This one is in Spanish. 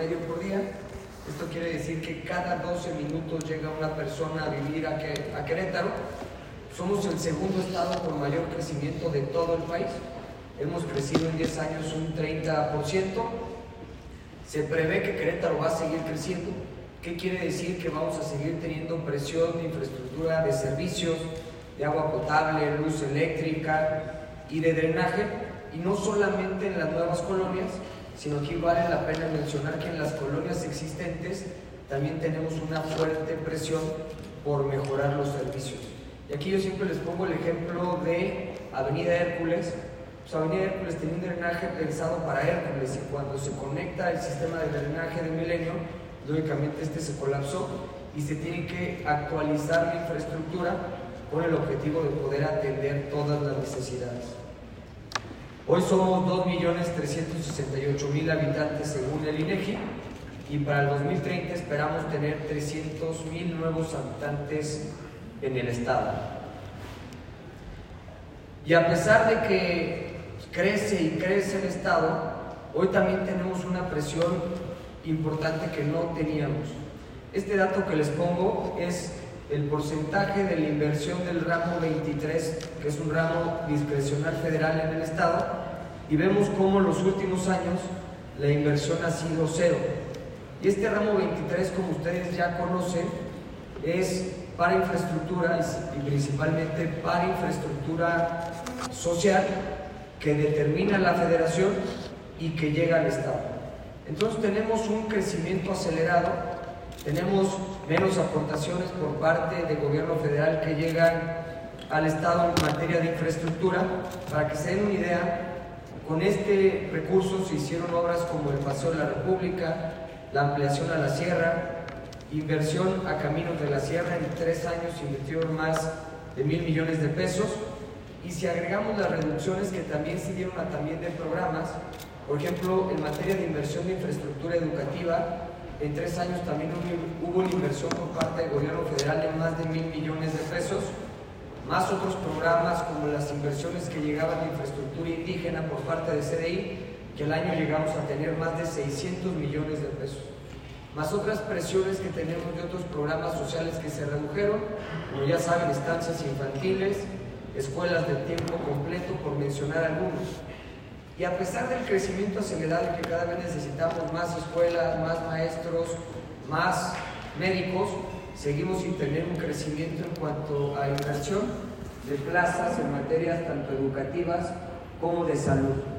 promedio por día. Esto quiere decir que cada 12 minutos llega una persona a vivir a, que, a Querétaro. Somos el segundo estado con mayor crecimiento de todo el país. Hemos crecido en 10 años un 30%. Se prevé que Querétaro va a seguir creciendo. ¿Qué quiere decir? Que vamos a seguir teniendo presión de infraestructura, de servicios, de agua potable, luz eléctrica y de drenaje. Y no solamente en las nuevas colonias, sino que vale la pena mencionar que en las colonias existentes también tenemos una fuerte presión por mejorar los servicios. Y aquí yo siempre les pongo el ejemplo de Avenida Hércules. Pues Avenida Hércules tiene un drenaje pensado para Hércules y cuando se conecta el sistema de drenaje de Milenio, lógicamente este se colapsó y se tiene que actualizar la infraestructura con el objetivo de poder atender todas las necesidades. Hoy somos 2.368.000 habitantes según el INEGI y para el 2030 esperamos tener 300.000 nuevos habitantes en el estado. Y a pesar de que crece y crece el estado, hoy también tenemos una presión importante que no teníamos. Este dato que les pongo es el porcentaje de la inversión del ramo 23, que es un ramo discrecional federal en el Estado, y vemos cómo en los últimos años la inversión ha sido cero. Y este ramo 23, como ustedes ya conocen, es para infraestructura y principalmente para infraestructura social que determina la federación y que llega al Estado. Entonces tenemos un crecimiento acelerado, tenemos menos aportaciones por parte del gobierno federal que llegan al Estado en materia de infraestructura. Para que se den una idea, con este recurso se hicieron obras como el Paseo de la República, la ampliación a la sierra, inversión a caminos de la sierra, en tres años invirtieron más de mil millones de pesos. Y si agregamos las reducciones que también se dieron a también de programas, por ejemplo, en materia de inversión de infraestructura educativa, en tres años también hubo una inversión por parte del gobierno federal de más de mil millones de pesos, más otros programas como las inversiones que llegaban de infraestructura indígena por parte de CDI, que el año llegamos a tener más de 600 millones de pesos, más otras presiones que tenemos de otros programas sociales que se redujeron, como ya saben, estancias infantiles, escuelas de tiempo completo, por mencionar algunos. Y a pesar del crecimiento acelerado que cada vez necesitamos más escuelas, más maestros, más médicos, seguimos sin tener un crecimiento en cuanto a inversión de plazas en materias tanto educativas como de salud.